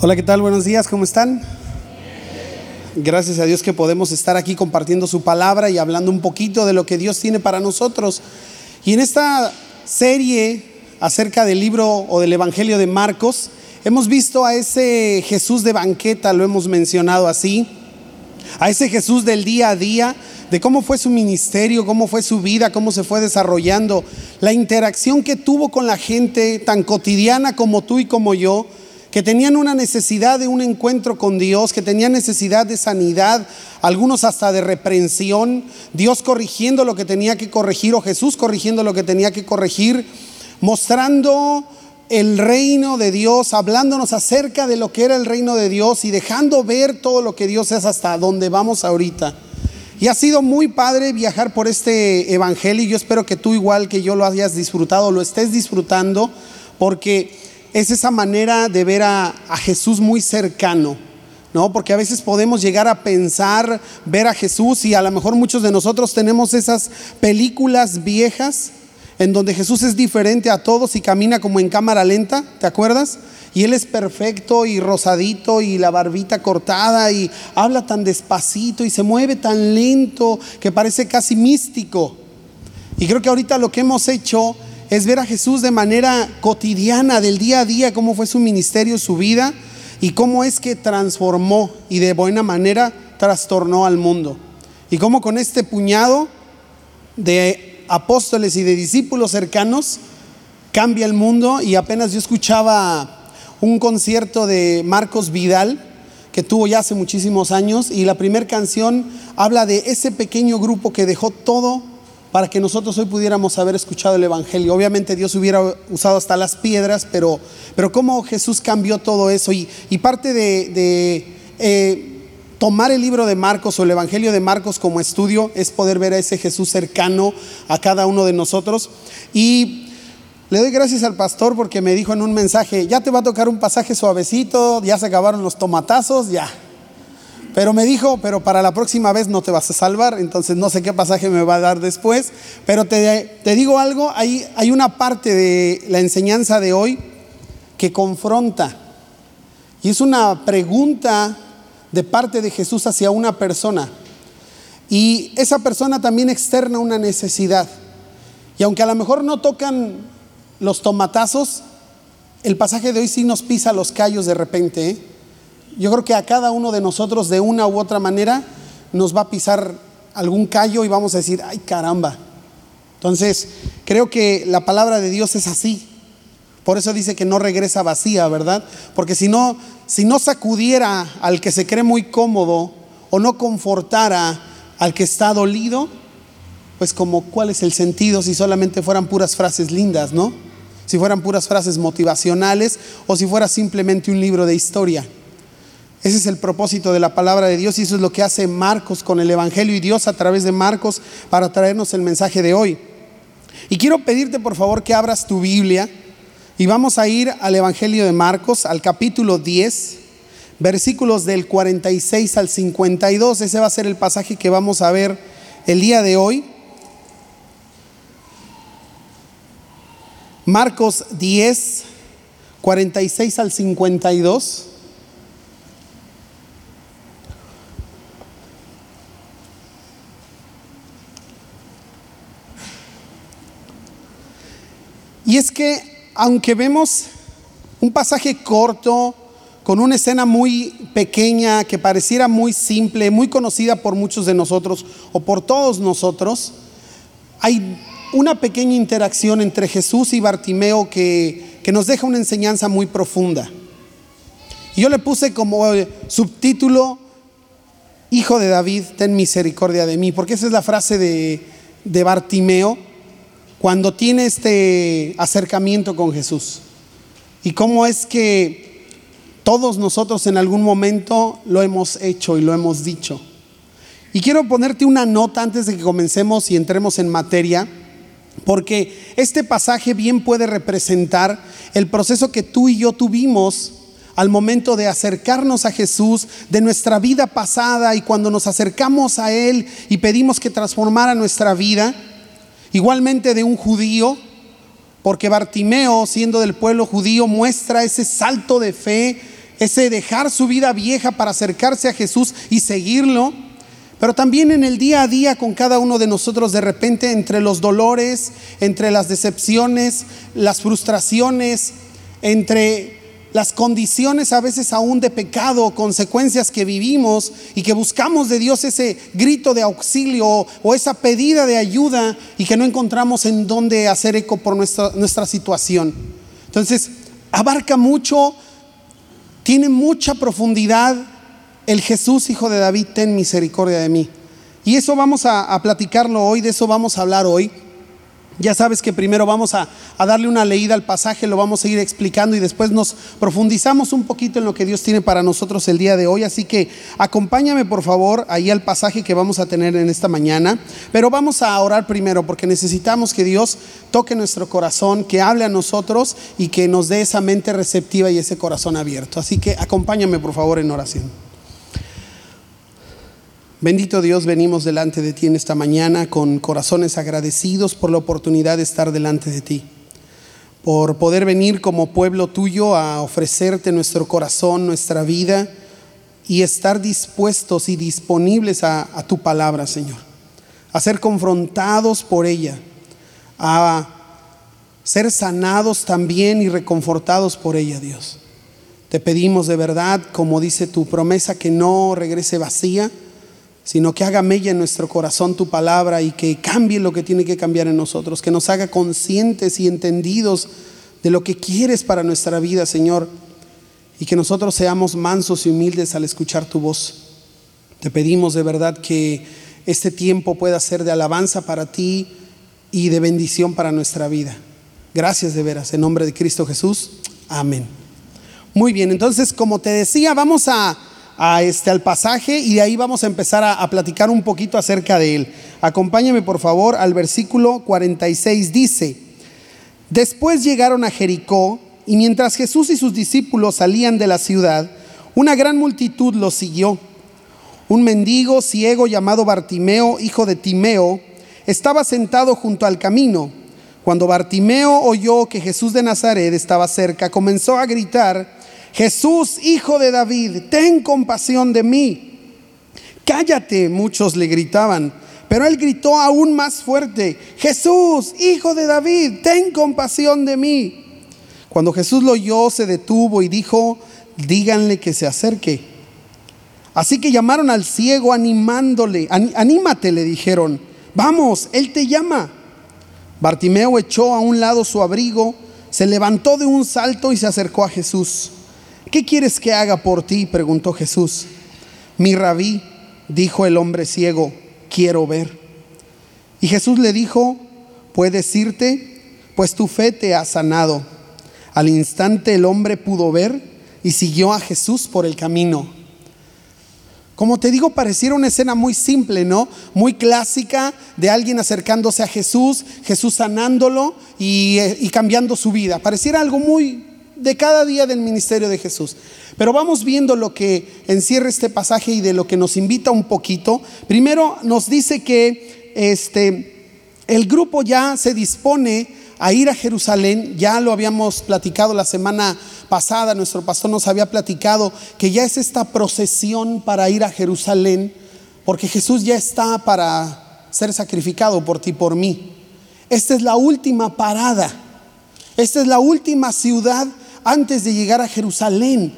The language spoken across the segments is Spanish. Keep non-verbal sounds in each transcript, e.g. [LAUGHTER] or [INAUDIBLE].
Hola, ¿qué tal? Buenos días, ¿cómo están? Gracias a Dios que podemos estar aquí compartiendo su palabra y hablando un poquito de lo que Dios tiene para nosotros. Y en esta serie acerca del libro o del Evangelio de Marcos, hemos visto a ese Jesús de banqueta, lo hemos mencionado así, a ese Jesús del día a día, de cómo fue su ministerio, cómo fue su vida, cómo se fue desarrollando, la interacción que tuvo con la gente tan cotidiana como tú y como yo, que tenían una necesidad de un encuentro con Dios, que tenían necesidad de sanidad, algunos hasta de reprensión, Dios corrigiendo lo que tenía que corregir o Jesús corrigiendo lo que tenía que corregir, mostrando el reino de Dios, hablándonos acerca de lo que era el reino de Dios y dejando ver todo lo que Dios es hasta donde vamos ahorita. Y ha sido muy padre viajar por este evangelio y yo espero que tú igual que yo lo hayas disfrutado, lo estés disfrutando, porque es esa manera de ver a, Jesús muy cercano. ¿no? Porque a veces podemos llegar a pensar, ver a Jesús y a lo mejor muchos de nosotros tenemos esas películas viejas en donde Jesús es diferente a todos y camina como en cámara lenta, ¿te acuerdas? Y Él es perfecto y rosadito y la barbita cortada y habla tan despacito y se mueve tan lento que parece casi místico. Y creo que ahorita lo que hemos hecho es ver a Jesús de manera cotidiana, del día a día, cómo fue su ministerio, su vida y cómo es que transformó y de buena manera trastornó al mundo. Y cómo con este puñado de apóstoles y de discípulos cercanos cambia el mundo y apenas yo escuchaba un concierto de Marcos Vidal que tuvo ya hace muchísimos años y la primera canción habla de ese pequeño grupo que dejó todo para que nosotros hoy pudiéramos haber escuchado el Evangelio. Obviamente Dios hubiera usado hasta las piedras, pero, pero cómo Jesús cambió todo eso. Y, parte de, de eh, tomar el libro de Marcos o el Evangelio de Marcos como estudio es poder ver a ese Jesús cercano a cada uno de nosotros. Y le doy gracias al pastor porque me dijo en un mensaje, ya te va a tocar un pasaje suavecito, ya se acabaron los tomatazos, ya. Pero me dijo, pero para la próxima vez no te vas a salvar, entonces no sé qué pasaje me va a dar después, pero te, te digo algo, hay, hay una parte de la enseñanza de hoy que confronta, y es una pregunta de parte de Jesús hacia una persona, y esa persona también externa una necesidad, y aunque a lo mejor no tocan los tomatazos, el pasaje de hoy sí nos pisa los callos de repente. ¿eh? Yo creo que a cada uno de nosotros de una u otra manera nos va a pisar algún callo y vamos a decir, ay caramba. Entonces, creo que la palabra de Dios es así. Por eso dice que no regresa vacía, ¿verdad? Porque si no, si no sacudiera al que se cree muy cómodo o no confortara al que está dolido, pues como cuál es el sentido si solamente fueran puras frases lindas, ¿no? si fueran puras frases motivacionales o si fuera simplemente un libro de historia. Ese es el propósito de la palabra de Dios y eso es lo que hace Marcos con el Evangelio y Dios a través de Marcos para traernos el mensaje de hoy. Y quiero pedirte por favor que abras tu Biblia y vamos a ir al Evangelio de Marcos, al capítulo 10, versículos del 46 al 52. Ese va a ser el pasaje que vamos a ver el día de hoy. Marcos 10, 46 al 52. Que, aunque vemos un pasaje corto, con una escena muy pequeña, que pareciera muy simple, muy conocida por muchos de nosotros o por todos nosotros, hay una pequeña interacción entre Jesús y Bartimeo que, que nos deja una enseñanza muy profunda. Y yo le puse como subtítulo, Hijo de David, ten misericordia de mí, porque esa es la frase de, de Bartimeo cuando tiene este acercamiento con Jesús. Y cómo es que todos nosotros en algún momento lo hemos hecho y lo hemos dicho. Y quiero ponerte una nota antes de que comencemos y entremos en materia porque este pasaje bien puede representar el proceso que tú y yo tuvimos al momento de acercarnos a Jesús, de nuestra vida pasada y cuando nos acercamos a Él y pedimos que transformara nuestra vida, igualmente de un judío, porque Bartimeo, siendo del pueblo judío, muestra ese salto de fe ese dejar su vida vieja para acercarse a Jesús y seguirlo, pero también en el día a día con cada uno de nosotros de repente entre los dolores, entre las decepciones, las frustraciones, entre las condiciones a veces aún de pecado, consecuencias que vivimos y que buscamos de Dios ese grito de auxilio o esa pedida de ayuda y que no encontramos en dónde hacer eco por nuestra, nuestra situación. Entonces, abarca mucho, tiene mucha profundidad el Jesús, hijo de David, ten misericordia de mí. Y eso vamos a, a platicarlo hoy, de eso vamos a hablar hoy. Ya sabes que primero vamos a, darle una leída al pasaje, lo vamos a ir explicando y después nos profundizamos un poquito en lo que Dios tiene para nosotros el día de hoy. Así que acompáñame por favor ahí al pasaje que vamos a tener en esta mañana. Pero vamos a orar primero porque necesitamos que Dios toque nuestro corazón, que hable a nosotros y que nos dé esa mente receptiva y ese corazón abierto. Así que acompáñame por favor en oración. Bendito Dios, venimos delante de ti en esta mañana con corazones agradecidos por la oportunidad de estar delante de ti, por poder venir como pueblo tuyo a ofrecerte nuestro corazón, nuestra vida y estar dispuestos y disponibles a, tu palabra, Señor, a ser confrontados por ella, a ser sanados también y reconfortados por ella, Dios. Te pedimos de verdad, como dice tu promesa, que no regrese vacía, sino que haga mella en nuestro corazón tu palabra y que cambie lo que tiene que cambiar en nosotros, que nos haga conscientes y entendidos de lo que quieres para nuestra vida, Señor, y que nosotros seamos mansos y humildes al escuchar tu voz. Te pedimos de verdad que este tiempo pueda ser de alabanza para ti y de bendición para nuestra vida. Gracias de veras, en nombre de Cristo Jesús. Amén. Muy bien, entonces como te decía, vamos a a este, al pasaje y de ahí vamos a empezar a, platicar un poquito acerca de él. Acompáñame por favor al versículo 46. Dice, después llegaron a Jericó y mientras Jesús y sus discípulos salían de la ciudad, una gran multitud los siguió. Un mendigo ciego llamado Bartimeo, hijo de Timeo, estaba sentado junto al camino. Cuando Bartimeo oyó que Jesús de Nazaret estaba cerca, comenzó a gritar, Jesús, hijo de David, ten compasión de mí. Cállate, muchos le gritaban. Pero él gritó aún más fuerte, Jesús, hijo de David, ten compasión de mí. Cuando Jesús lo oyó, se detuvo y dijo, díganle que se acerque. Así que llamaron al ciego animándole, anímate, le dijeron, vamos, él te llama. Bartimeo echó a un lado su abrigo, se levantó de un salto y se acercó a Jesús. ¿Qué quieres que haga por ti? preguntó Jesús. Mi rabí, dijo el hombre ciego, quiero ver. Y Jesús le dijo, ¿puedes irte? Pues tu fe te ha sanado. Al instante el hombre pudo ver y siguió a Jesús por el camino. Como te digo, pareciera una escena muy simple, ¿no? Muy clásica de alguien acercándose a Jesús, Jesús sanándolo y, eh, y cambiando su vida. Pareciera algo muy, de cada día del ministerio de Jesús. Pero vamos viendo lo que encierra este pasaje y de lo que nos invita un poquito. Primero nos dice que este, el grupo ya se dispone a ir a Jerusalén, ya lo habíamos platicado la semana pasada, nuestro pastor nos había platicado que ya es esta procesión para ir a Jerusalén, porque Jesús ya está para ser sacrificado por ti, por mí. Esta es la última parada, esta es la última ciudad antes de llegar a Jerusalén.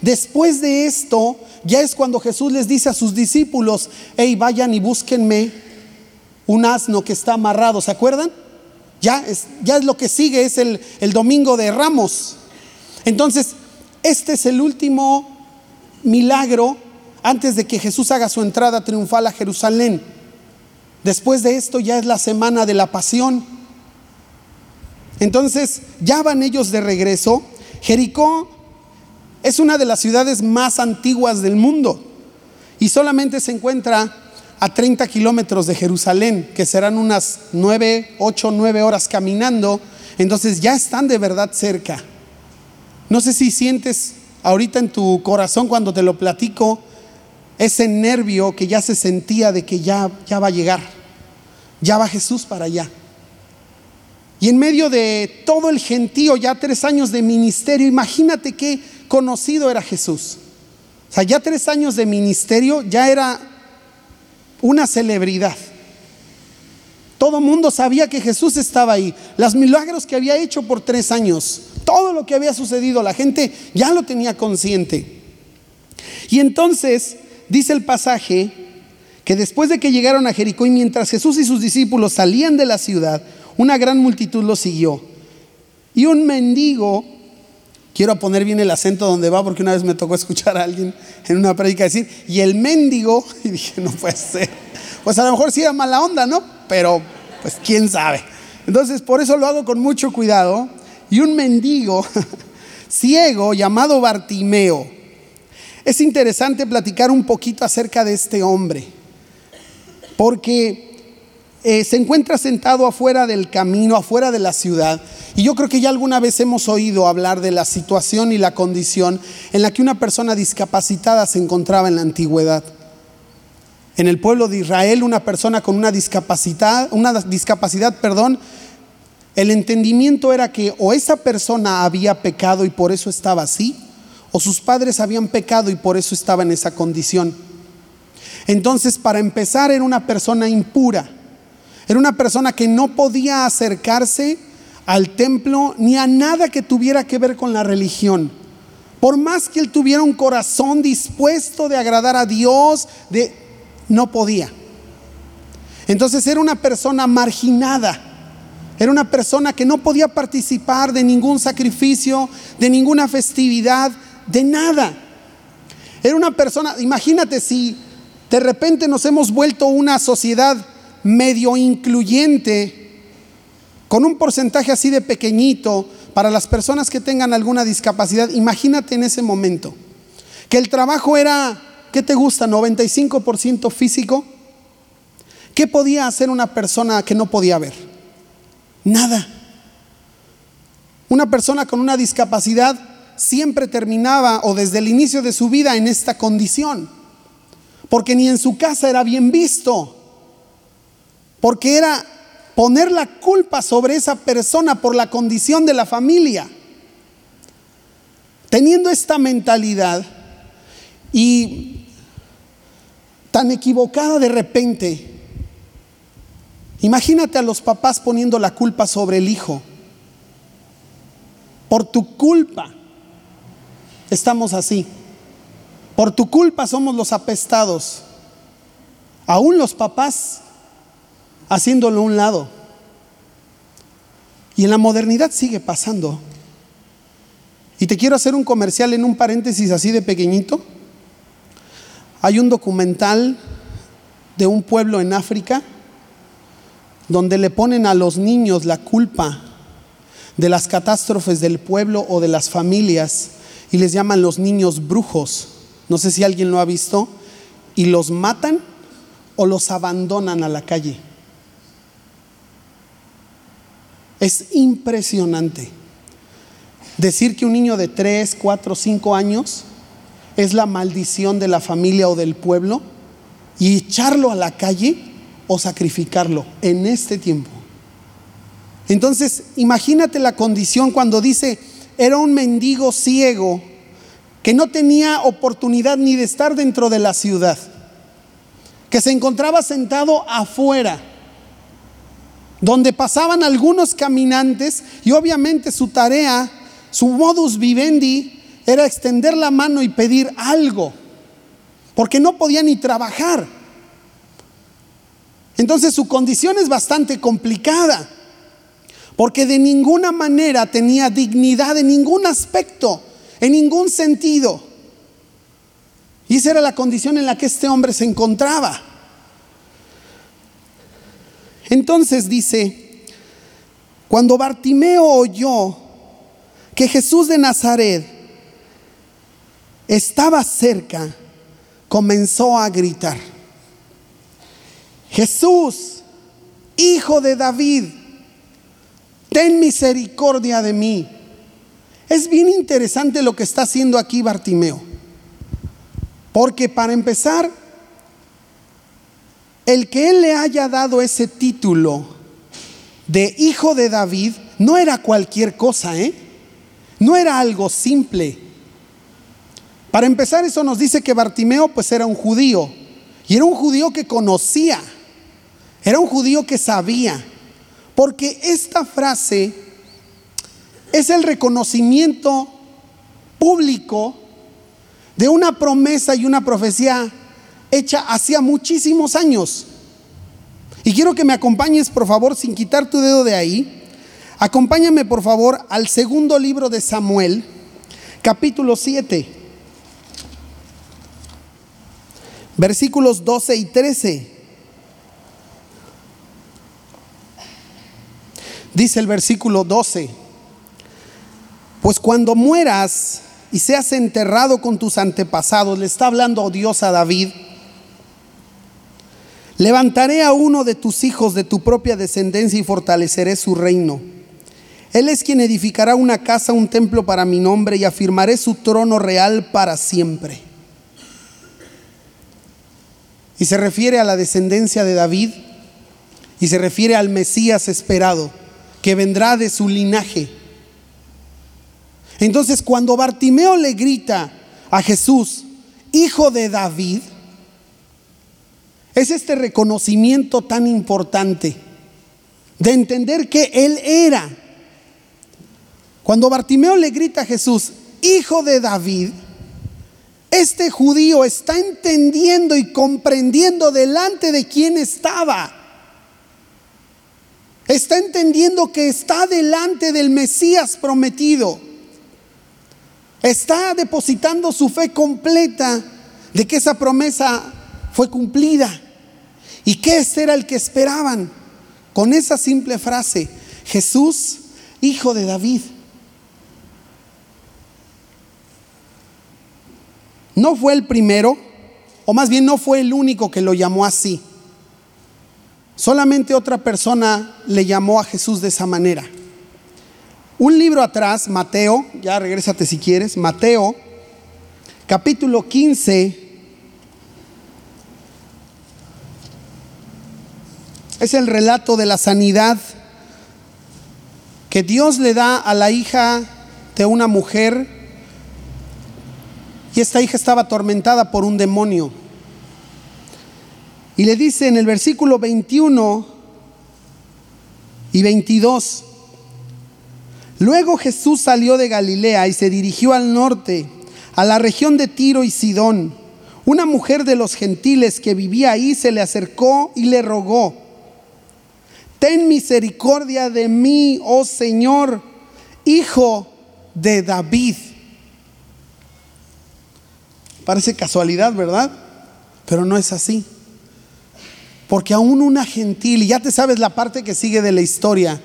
Después de esto, ya es cuando Jesús les dice a sus discípulos, hey, vayan y búsquenme un asno que está amarrado, ¿se acuerdan? Ya es, ya es lo que sigue, es el, el domingo de Ramos. Entonces, este es el último milagro antes de que Jesús haga su entrada triunfal a Jerusalén. Después de esto ya es la semana de la pasión. Entonces, ya van ellos de regreso Jericó es una de las ciudades más antiguas del mundo y solamente se encuentra a 30 kilómetros de Jerusalén, que serán unas 9, 8, 9 horas caminando. Entonces ya están de verdad cerca. No sé si sientes ahorita en tu corazón cuando te lo platico ese nervio que ya se sentía de que ya, ya va a llegar, ya va Jesús para allá. Y en medio de todo el gentío, ya tres años de ministerio, imagínate qué, conocido era Jesús. O sea, ya tres años de ministerio ya era una celebridad. Todo mundo sabía que Jesús estaba ahí. Los milagros que había hecho por tres años, todo lo que había sucedido, la gente ya lo tenía consciente. Y entonces dice el pasaje que después de que llegaron a Jericó y mientras Jesús y sus discípulos salían de la ciudad, una gran multitud lo siguió. Y un mendigo, quiero poner bien el acento donde va porque una vez me tocó escuchar a alguien en una prédica decir, y el mendigo, [LAUGHS] y dije, no puede ser. Pues a lo mejor sí era mala onda, ¿no? Pero pues quién sabe. Entonces por eso lo hago con mucho cuidado. Y un mendigo [LAUGHS] ciego llamado Bartimeo. Es interesante platicar un poquito acerca de este hombre, porque eh, se encuentra sentado afuera del camino, afuera de la ciudad, y yo creo que ya alguna vez hemos oído hablar de la situación y la condición en la que una persona discapacitada se encontraba en la antigüedad. En el pueblo de Israel, una persona con una discapacidad, una discapacidad, perdón, el entendimiento era que o esa persona había pecado y por eso estaba así, o sus padres habían pecado y por eso estaba en esa condición. Entonces, para empezar, era una persona impura. Era una persona que no podía acercarse al templo ni a nada que tuviera que ver con la religión. Por más que él tuviera un corazón dispuesto de agradar a Dios, de no podía. Entonces era una persona marginada. Era una persona que no podía participar de ningún sacrificio, de ninguna festividad, de nada. Era una persona, imagínate si de repente nos hemos vuelto una sociedad medio incluyente, con un porcentaje así de pequeñito para las personas que tengan alguna discapacidad. Imagínate en ese momento, que el trabajo era ¿Qué te gusta? ¿95% físico? ¿Qué podía hacer una persona que no podía ver? Nada. Una persona con una discapacidad siempre terminaba o desde el inicio de su vida en esta condición. Porque ni en su casa era bien visto. Porque era poner la culpa sobre esa persona por la condición de la familia. Teniendo esta mentalidad y tan equivocada de repente. Imagínate a los papás poniendo la culpa sobre el hijo. Por tu culpa estamos así. Por tu culpa somos los apestados. Aún los papás haciéndolo a un lado. Y en la modernidad sigue pasando. Y te quiero hacer un comercial en un paréntesis así de pequeñito. Hay un documental de un pueblo en África donde le ponen a los niños la culpa de las catástrofes del pueblo o de las familias y les llaman los niños brujos. No sé si alguien lo ha visto. Y los matan o los abandonan a la calle. Es impresionante decir que un niño de 3, 4, 5 años es la maldición de la familia o del pueblo y echarlo a la calle o sacrificarlo en este tiempo. Entonces, imagínate la condición cuando dice, era un mendigo ciego que no tenía oportunidad ni de estar dentro de la ciudad, que se encontraba sentado afuera, donde pasaban algunos caminantes y obviamente su tarea, su modus vivendi, era extender la mano y pedir algo, porque no podía ni trabajar. Entonces su condición es bastante complicada, porque de ninguna manera tenía dignidad en ningún aspecto, en ningún sentido. Y esa era la condición en la que este hombre se encontraba. Entonces dice, cuando Bartimeo oyó que Jesús de Nazaret estaba cerca, comenzó a gritar, Jesús, hijo de David, ten misericordia de mí. Es bien interesante lo que está haciendo aquí Bartimeo, porque para empezar, el que él le haya dado ese título de hijo de David no era cualquier cosa, ¿eh? No era algo simple. Para empezar, eso nos dice que Bartimeo pues era un judío. Y era un judío que conocía. Era un judío que sabía. Porque esta frase es el reconocimiento público de una promesa y una profecía hecha hacía muchísimos años. Y quiero que me acompañes, por favor, sin quitar tu dedo de ahí. Acompáñame, por favor, al segundo libro de Samuel, capítulo 7, versículos 12 y 13. Dice el versículo 12, pues cuando mueras y seas enterrado con tus antepasados, le está hablando Dios a David, levantaré a uno de tus hijos de tu propia descendencia y fortaleceré su reino. Él es quien edificará una casa, un templo para mi nombre y afirmaré su trono real para siempre. Y se refiere a la descendencia de David y se refiere al Mesías esperado que vendrá de su linaje. Entonces cuando Bartimeo le grita a Jesús, hijo de David, es este reconocimiento tan importante de entender que Él era. Cuando Bartimeo le grita a Jesús, hijo de David, este judío está entendiendo y comprendiendo delante de quién estaba. Está entendiendo que está delante del Mesías prometido. Está depositando su fe completa de que esa promesa fue cumplida. ¿Y qué era el que esperaban? Con esa simple frase, Jesús, hijo de David. No fue el primero, o más bien no fue el único que lo llamó así. Solamente otra persona le llamó a Jesús de esa manera. Un libro atrás, Mateo, ya regrésate si quieres, Mateo, capítulo 15, es el relato de la sanidad que Dios le da a la hija de una mujer y esta hija estaba atormentada por un demonio. Y le dice en el versículo 21 y 22, luego Jesús salió de Galilea y se dirigió al norte, a la región de Tiro y Sidón. Una mujer de los gentiles que vivía ahí se le acercó y le rogó ten misericordia de mí, oh Señor, hijo de David. Parece casualidad, ¿verdad? Pero no es así. Porque aún una gentil, y ya te sabes la parte que sigue de la historia,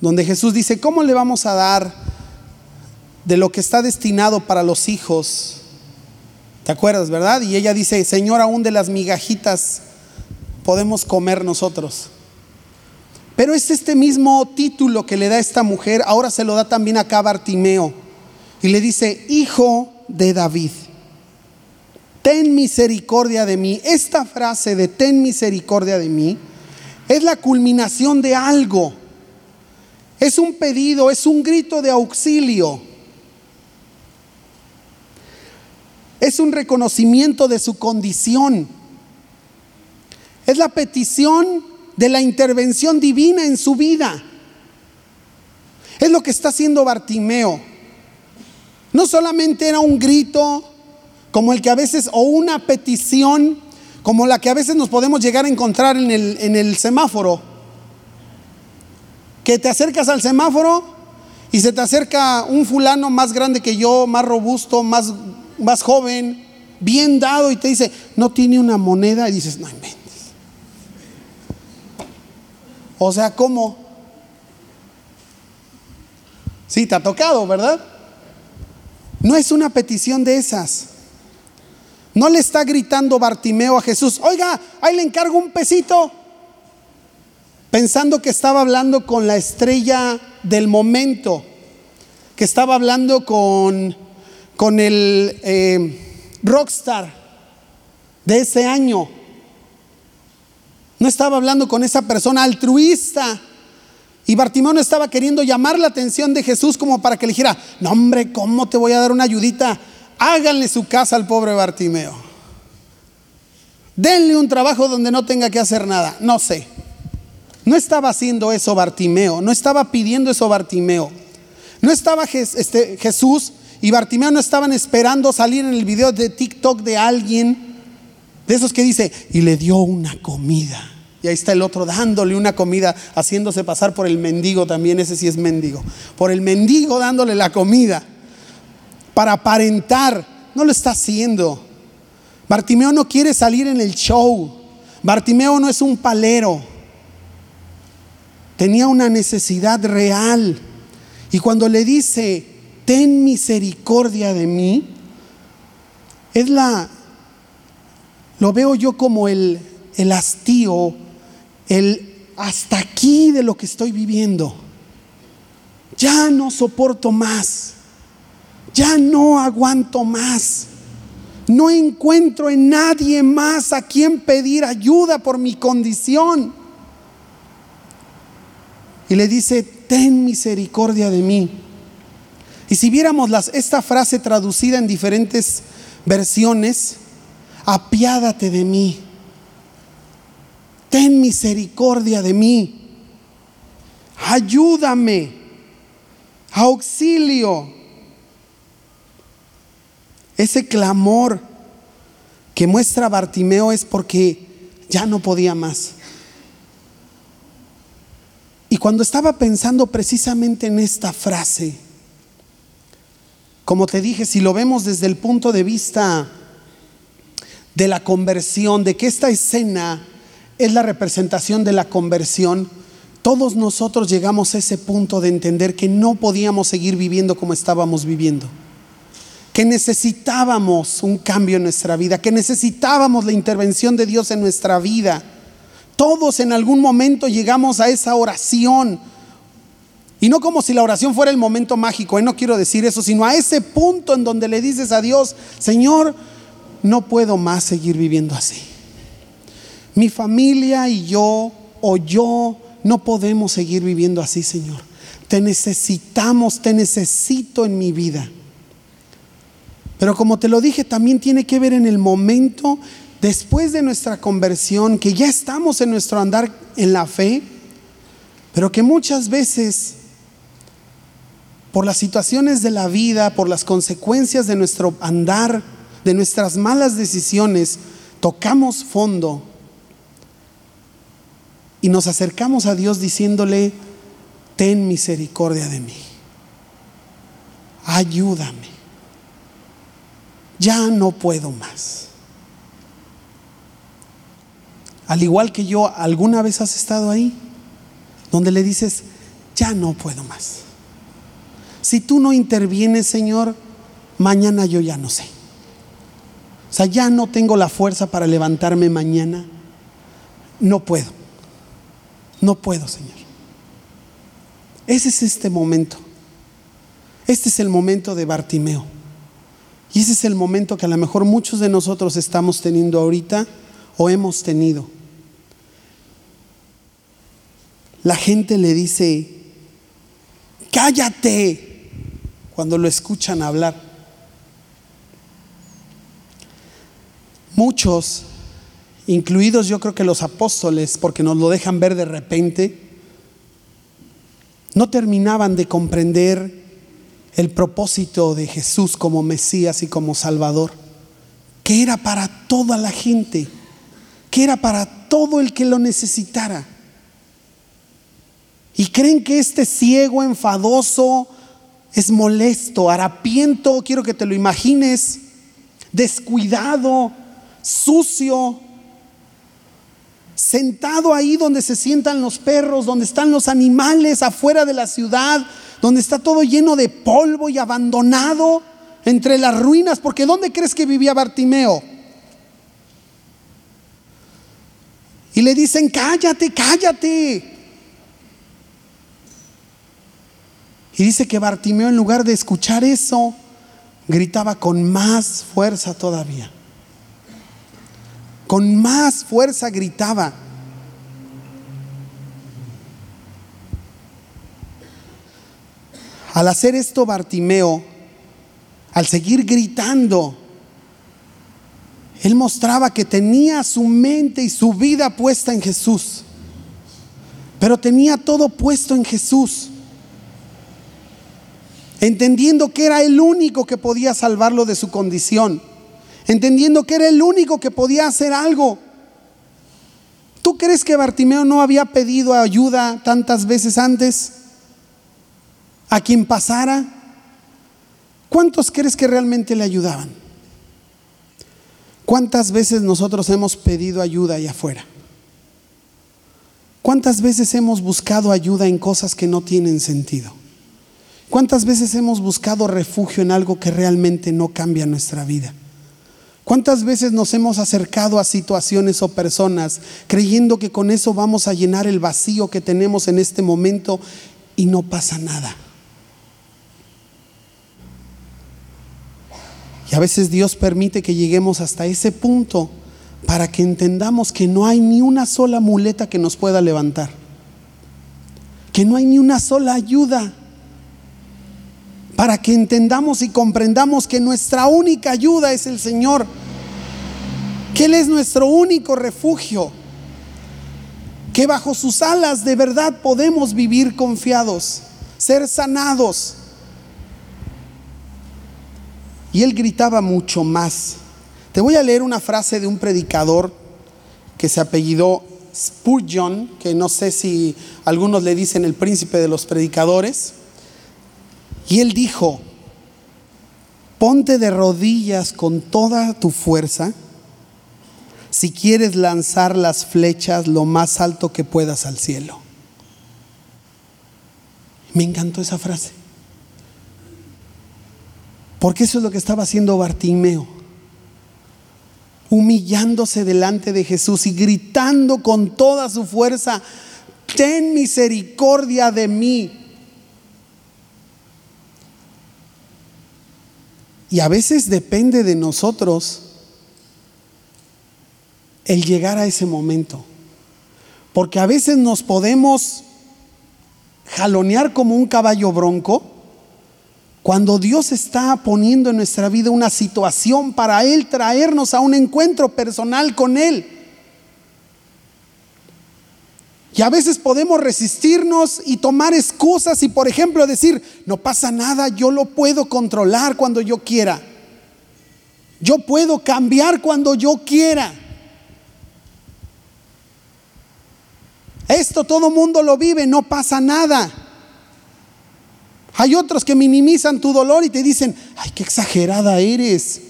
donde Jesús dice, ¿cómo le vamos a dar de lo que está destinado para los hijos? ¿Te acuerdas, verdad? Y ella dice, Señor, aún de las migajitas podemos comer nosotros. Pero es este mismo título que le da esta mujer, ahora se lo da también acá a Bartimeo. Y le dice, hijo de David, ten misericordia de mí. Esta frase de ten misericordia de mí es la culminación de algo. Es un pedido, es un grito de auxilio. Es un reconocimiento de su condición. Es la petición de la intervención divina en su vida. Es lo que está haciendo Bartimeo. No solamente era un grito como el que a veces, o una petición como la que a veces nos podemos llegar a encontrar en el, en el semáforo. Que te acercas al semáforo y se te acerca un fulano más grande que yo, más robusto, más, más joven, bien dado y te dice, no tiene una moneda y dices, no inventes. O sea, ¿cómo? Sí, te ha tocado, ¿verdad? No es una petición de esas. No le está gritando Bartimeo a Jesús, oiga, ahí le encargo un pesito, pensando que estaba hablando con la estrella del momento, que estaba hablando con, con el eh, rockstar de ese año. No estaba hablando con esa persona altruista. Y Bartimeo no estaba queriendo llamar la atención de Jesús como para que le dijera, no hombre, ¿cómo te voy a dar una ayudita? háganle su casa al pobre Bartimeo. Denle un trabajo donde no tenga que hacer nada. No sé. No estaba haciendo eso Bartimeo, no estaba pidiendo eso Bartimeo. No estaba este, Jesús y Bartimeo no estaban esperando salir en el video de TikTok de alguien, de esos que dice, y le dio una comida. Y ahí está el otro dándole una comida, haciéndose pasar por el mendigo también, ese sí es mendigo. Por el mendigo dándole la comida para aparentar. No lo está haciendo. Bartimeo no quiere salir en el show. Bartimeo no es un palero. Tenía una necesidad real. Y cuando le dice, ten misericordia de mí, es la, lo veo yo como el, el hastío, el hasta aquí de lo que estoy viviendo. Ya no soporto más, ya no aguanto más. No encuentro en nadie más a quien pedir ayuda por mi condición. Y le dice, ten misericordia de mí. Y si viéramos las, esta frase traducida en diferentes versiones, apiádate de mí, ten misericordia de mí, ayúdame, auxilio. Ese clamor que muestra Bartimeo es porque ya no podía más. Y cuando estaba pensando precisamente en esta frase, como te dije, si lo vemos desde el punto de vista de la conversión, de que esta escena es la representación de la conversión, todos nosotros llegamos a ese punto de entender que no podíamos seguir viviendo como estábamos viviendo, que necesitábamos un cambio en nuestra vida, que necesitábamos la intervención de Dios en nuestra vida. Todos en algún momento llegamos a esa oración y no como si la oración fuera el momento mágico, ¿eh? no quiero decir eso, sino a ese punto en donde le dices a Dios, Señor, no puedo más seguir viviendo así. Mi familia y yo o yo no podemos seguir viviendo así, Señor. Te necesitamos, te necesito en mi vida. Pero como te lo dije, también tiene que ver en el momento después de nuestra conversión, que ya estamos en nuestro andar en la fe, pero que muchas veces por las situaciones de la vida, por las consecuencias de nuestro andar, de nuestras malas decisiones, tocamos fondo y nos acercamos a Dios diciéndole, ten misericordia de mí, ayúdame, ya no puedo más. Al igual que yo, ¿alguna vez has estado ahí? Donde le dices, ya no puedo más. Si tú no intervienes, Señor, mañana yo ya no sé. O sea, ya no tengo la fuerza para levantarme mañana. No puedo. No puedo, Señor. Ese es este momento. Este es el momento de Bartimeo. Y ese es el momento que a lo mejor muchos de nosotros estamos teniendo ahorita o hemos tenido. La gente le dice, cállate, cuando lo escuchan hablar. Muchos, incluidos yo creo que los apóstoles, porque nos lo dejan ver de repente, no terminaban de comprender el propósito de Jesús como Mesías y como Salvador, que era para toda la gente, que era para todo el que lo necesitara. Y creen que este ciego, enfadoso, es molesto, harapiento, quiero que te lo imagines, descuidado, sucio, sentado ahí donde se sientan los perros, donde están los animales afuera de la ciudad, donde está todo lleno de polvo y abandonado entre las ruinas, porque ¿dónde crees que vivía Bartimeo? Y le dicen, cállate, cállate. Y dice que Bartimeo en lugar de escuchar eso, gritaba con más fuerza todavía. Con más fuerza gritaba. Al hacer esto Bartimeo, al seguir gritando, él mostraba que tenía su mente y su vida puesta en Jesús. Pero tenía todo puesto en Jesús. Entendiendo que era el único que podía salvarlo de su condición. Entendiendo que era el único que podía hacer algo. ¿Tú crees que Bartimeo no había pedido ayuda tantas veces antes? A quien pasara. ¿Cuántos crees que realmente le ayudaban? ¿Cuántas veces nosotros hemos pedido ayuda allá afuera? ¿Cuántas veces hemos buscado ayuda en cosas que no tienen sentido? ¿Cuántas veces hemos buscado refugio en algo que realmente no cambia nuestra vida? ¿Cuántas veces nos hemos acercado a situaciones o personas creyendo que con eso vamos a llenar el vacío que tenemos en este momento y no pasa nada? Y a veces Dios permite que lleguemos hasta ese punto para que entendamos que no hay ni una sola muleta que nos pueda levantar. Que no hay ni una sola ayuda. Para que entendamos y comprendamos que nuestra única ayuda es el Señor. Que Él es nuestro único refugio. Que bajo sus alas de verdad podemos vivir confiados, ser sanados y él gritaba mucho más. Te voy a leer una frase de un predicador que se apellidó Spurgeon, que no sé si algunos le dicen el príncipe de los predicadores. Y él dijo, ponte de rodillas con toda tu fuerza si quieres lanzar las flechas lo más alto que puedas al cielo. Me encantó esa frase. Porque eso es lo que estaba haciendo Bartimeo. Humillándose delante de Jesús y gritando con toda su fuerza, ten misericordia de mí. Y a veces depende de nosotros el llegar a ese momento. Porque a veces nos podemos jalonear como un caballo bronco cuando Dios está poniendo en nuestra vida una situación para Él traernos a un encuentro personal con Él. Y a veces podemos resistirnos y tomar excusas y, por ejemplo, decir, no pasa nada, yo lo puedo controlar cuando yo quiera. Yo puedo cambiar cuando yo quiera. Esto todo mundo lo vive, no pasa nada. Hay otros que minimizan tu dolor y te dicen, ay, qué exagerada eres.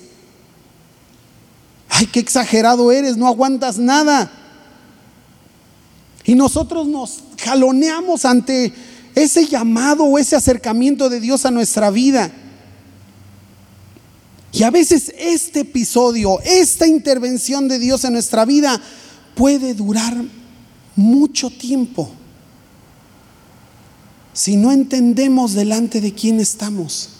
Ay, qué exagerado eres, no aguantas nada. Y nosotros nos jaloneamos ante ese llamado o ese acercamiento de Dios a nuestra vida. Y a veces este episodio, esta intervención de Dios en nuestra vida puede durar mucho tiempo si no entendemos delante de quién estamos.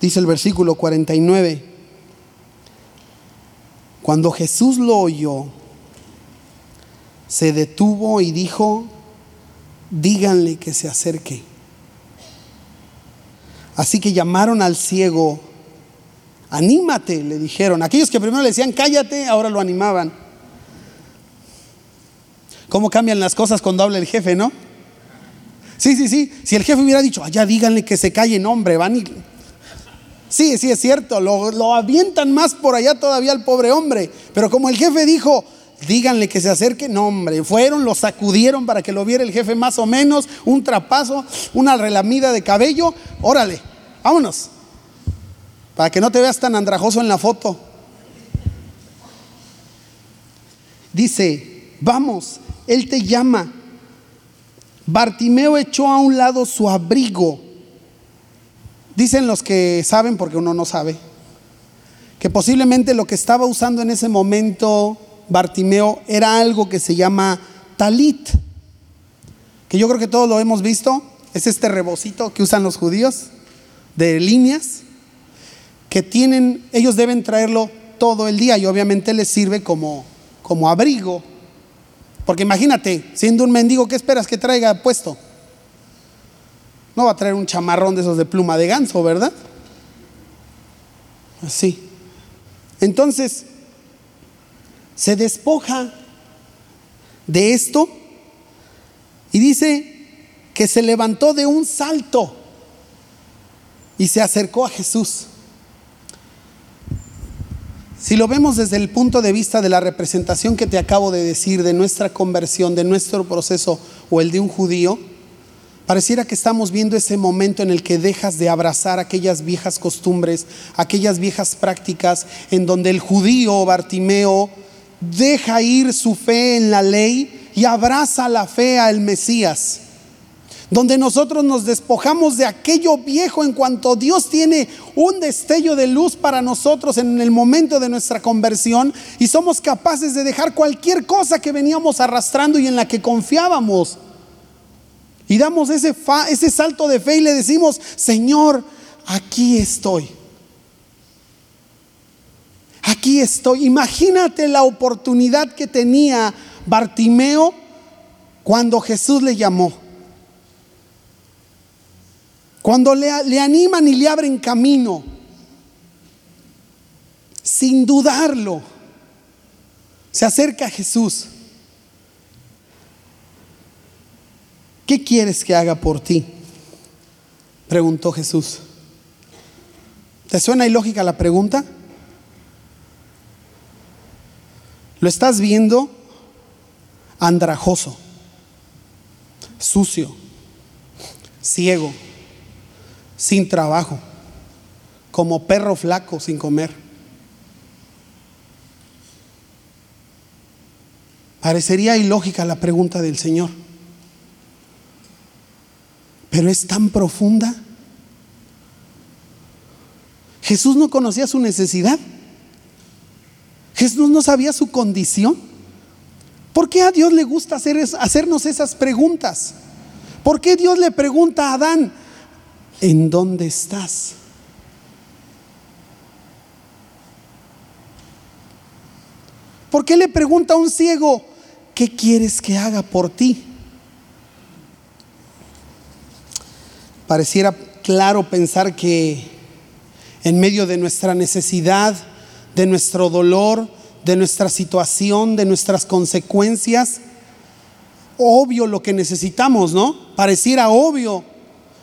Dice el versículo 49, cuando Jesús lo oyó, se detuvo y dijo, díganle que se acerque. Así que llamaron al ciego, anímate, le dijeron. Aquellos que primero le decían, cállate, ahora lo animaban. ¿Cómo cambian las cosas cuando habla el jefe, no? Sí, sí, sí. Si el jefe hubiera dicho, allá díganle que se calle, hombre, van y... Sí, sí, es cierto, lo, lo avientan más por allá todavía al pobre hombre. Pero como el jefe dijo, díganle que se acerque, no hombre, fueron, lo sacudieron para que lo viera el jefe más o menos, un trapazo, una relamida de cabello, órale, vámonos, para que no te veas tan andrajoso en la foto. Dice, vamos, él te llama. Bartimeo echó a un lado su abrigo. Dicen los que saben, porque uno no sabe, que posiblemente lo que estaba usando en ese momento Bartimeo era algo que se llama talit, que yo creo que todos lo hemos visto, es este rebocito que usan los judíos de líneas, que tienen, ellos deben traerlo todo el día y obviamente les sirve como, como abrigo. Porque imagínate, siendo un mendigo, ¿qué esperas que traiga puesto? No va a traer un chamarrón de esos de pluma de ganso, ¿verdad? Así. Entonces, se despoja de esto y dice que se levantó de un salto y se acercó a Jesús. Si lo vemos desde el punto de vista de la representación que te acabo de decir, de nuestra conversión, de nuestro proceso o el de un judío, pareciera que estamos viendo ese momento en el que dejas de abrazar aquellas viejas costumbres, aquellas viejas prácticas en donde el judío Bartimeo deja ir su fe en la ley y abraza la fe al Mesías donde nosotros nos despojamos de aquello viejo en cuanto Dios tiene un destello de luz para nosotros en el momento de nuestra conversión y somos capaces de dejar cualquier cosa que veníamos arrastrando y en la que confiábamos. Y damos ese, ese salto de fe y le decimos, Señor, aquí estoy. Aquí estoy. Imagínate la oportunidad que tenía Bartimeo cuando Jesús le llamó. Cuando le, animan y le abren camino, sin dudarlo, se acerca a Jesús. ¿Qué quieres que haga por ti? Preguntó Jesús. ¿Te suena ilógica la pregunta? Lo estás viendo andrajoso, sucio, ciego sin trabajo, como perro flaco sin comer. Parecería ilógica la pregunta del Señor, pero es tan profunda. Jesús no conocía su necesidad. Jesús no sabía su condición. ¿Por qué a Dios le gusta hacer hacernos esas preguntas? ¿Por qué Dios le pregunta a Adán, ¿en dónde estás? ¿Por qué le pregunta a un ciego, ¿qué quieres que haga por ti? Pareciera claro pensar que en medio de nuestra necesidad, de nuestro dolor, de nuestra situación, de nuestras consecuencias, obvio lo que necesitamos, ¿no? Pareciera obvio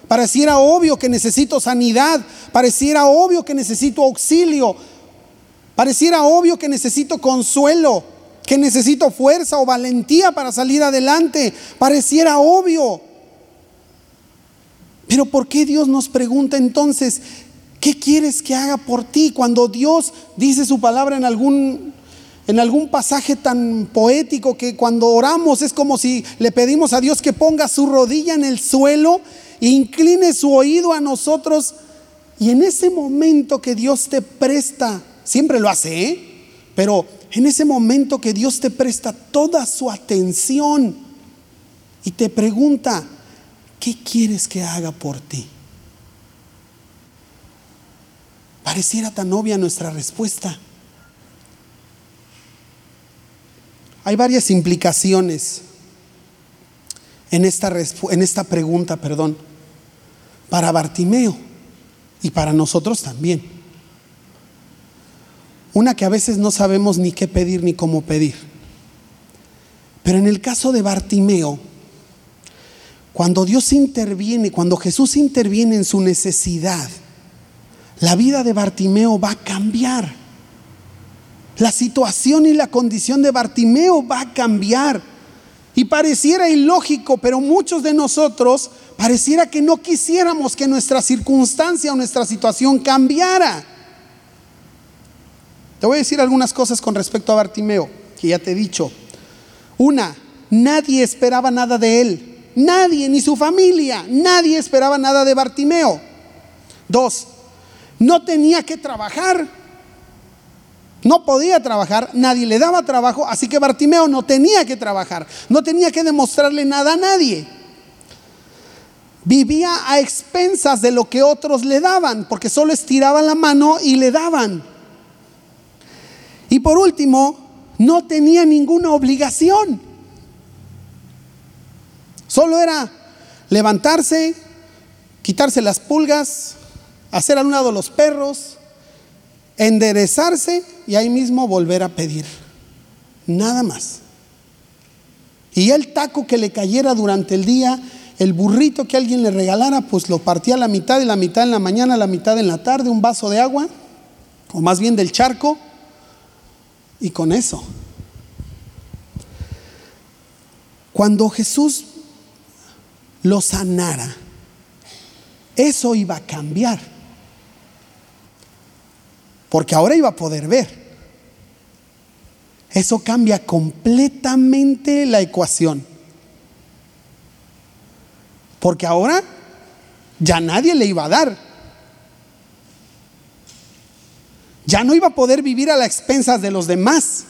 Pareciera obvio que necesito sanidad, pareciera obvio que necesito auxilio, pareciera obvio que necesito consuelo, que necesito fuerza o valentía para salir adelante, pareciera obvio. Pero ¿por qué Dios nos pregunta entonces, ¿qué quieres que haga por ti? Cuando Dios dice su palabra en algún en algún pasaje tan poético que cuando oramos es como si le pedimos a Dios que ponga su rodilla en el suelo incline su oído a nosotros y en ese momento que Dios te presta, siempre lo hace, ¿eh? pero en ese momento que Dios te presta toda su atención y te pregunta, ¿qué quieres que haga por ti? Pareciera tan obvia nuestra respuesta. Hay varias implicaciones en esta, en esta pregunta, perdón para Bartimeo y para nosotros también. Una que a veces no sabemos ni qué pedir ni cómo pedir. Pero en el caso de Bartimeo, cuando Dios interviene, cuando Jesús interviene en su necesidad, la vida de Bartimeo va a cambiar. La situación y la condición de Bartimeo va a cambiar. Y pareciera ilógico, pero muchos de nosotros pareciera que no quisiéramos que nuestra circunstancia o nuestra situación cambiara. Te voy a decir algunas cosas con respecto a Bartimeo, que ya te he dicho. Una, nadie esperaba nada de él. Nadie, ni su familia, nadie esperaba nada de Bartimeo. Dos, no tenía que trabajar. No podía trabajar, nadie le daba trabajo, así que Bartimeo no tenía que trabajar, no tenía que demostrarle nada a nadie vivía a expensas de lo que otros le daban, porque solo estiraban la mano y le daban. Y por último, no tenía ninguna obligación. Solo era levantarse, quitarse las pulgas, hacer a los perros, enderezarse y ahí mismo volver a pedir. Nada más. Y el taco que le cayera durante el día, el burrito que alguien le regalara, pues lo partía a la mitad y la mitad en la mañana, la mitad en la tarde, un vaso de agua, o más bien del charco, y con eso. Cuando Jesús lo sanara, eso iba a cambiar. Porque ahora iba a poder ver. Eso cambia completamente la ecuación. Porque ahora ya nadie le iba a dar. Ya no iba a poder vivir a las expensas de los demás.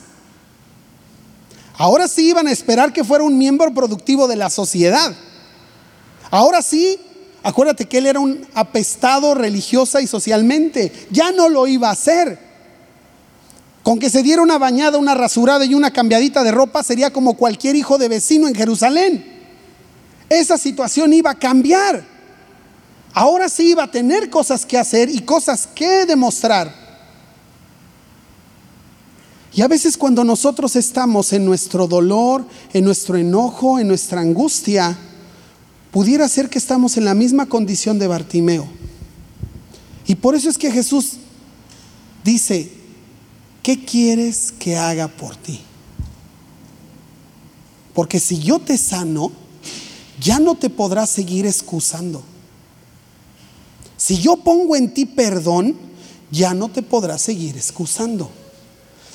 Ahora sí iban a esperar que fuera un miembro productivo de la sociedad. Ahora sí, acuérdate que él era un apestado religiosa y socialmente. Ya no lo iba a hacer. Con que se diera una bañada, una rasurada y una cambiadita de ropa sería como cualquier hijo de vecino en Jerusalén. Esa situación iba a cambiar. Ahora sí iba a tener cosas que hacer y cosas que demostrar. Y a veces cuando nosotros estamos en nuestro dolor, en nuestro enojo, en nuestra angustia, pudiera ser que estamos en la misma condición de Bartimeo. Y por eso es que Jesús dice, ¿qué quieres que haga por ti? Porque si yo te sano, ya no te podrás seguir excusando. Si yo pongo en ti perdón, ya no te podrás seguir excusando.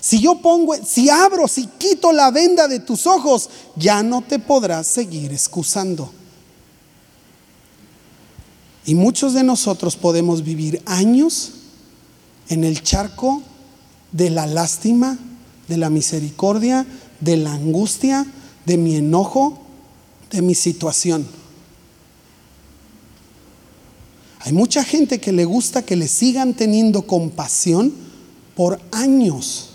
Si yo pongo, si abro, si quito la venda de tus ojos, ya no te podrás seguir excusando. Y muchos de nosotros podemos vivir años en el charco de la lástima, de la misericordia, de la angustia, de mi enojo, de mi situación. Hay mucha gente que le gusta que le sigan teniendo compasión por años,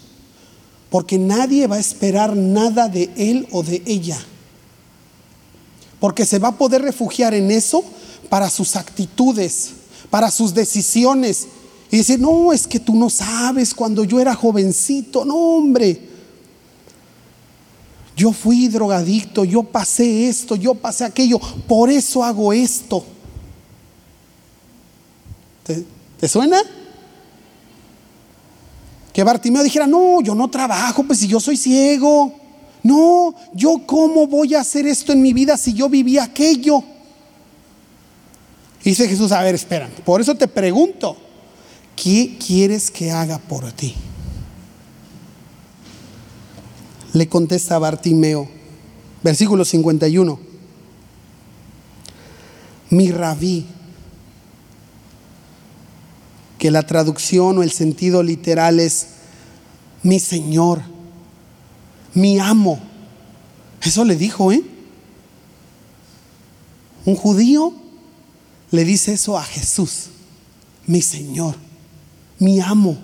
porque nadie va a esperar nada de él o de ella, porque se va a poder refugiar en eso para sus actitudes, para sus decisiones. Y decir, no, es que tú no sabes cuando yo era jovencito, no hombre. Yo fui drogadicto, yo pasé esto, yo pasé aquello, por eso hago esto. ¿Te, te suena? Que Bartimeo dijera, no, yo no trabajo, pues si yo soy ciego. No, yo cómo voy a hacer esto en mi vida si yo viví aquello. Dice Jesús, a ver, espera, por eso te pregunto, ¿qué quieres que haga por ti? Le contesta Bartimeo, versículo 51. Mi rabí, que la traducción o el sentido literal es mi Señor, mi amo. Eso le dijo, ¿eh? Un judío le dice eso a Jesús, mi Señor, mi amo.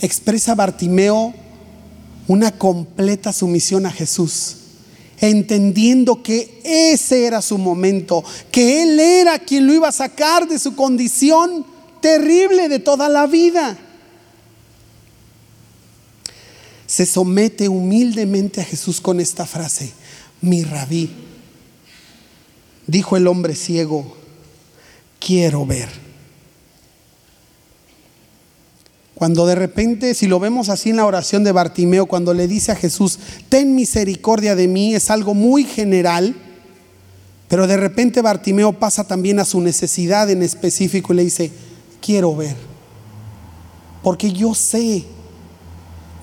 Expresa Bartimeo una completa sumisión a Jesús, entendiendo que ese era su momento, que Él era quien lo iba a sacar de su condición terrible de toda la vida. Se somete humildemente a Jesús con esta frase, mi rabí. Dijo el hombre ciego, quiero ver. Cuando de repente, si lo vemos así en la oración de Bartimeo, cuando le dice a Jesús, ten misericordia de mí, es algo muy general, pero de repente Bartimeo pasa también a su necesidad en específico y le dice, quiero ver, porque yo sé,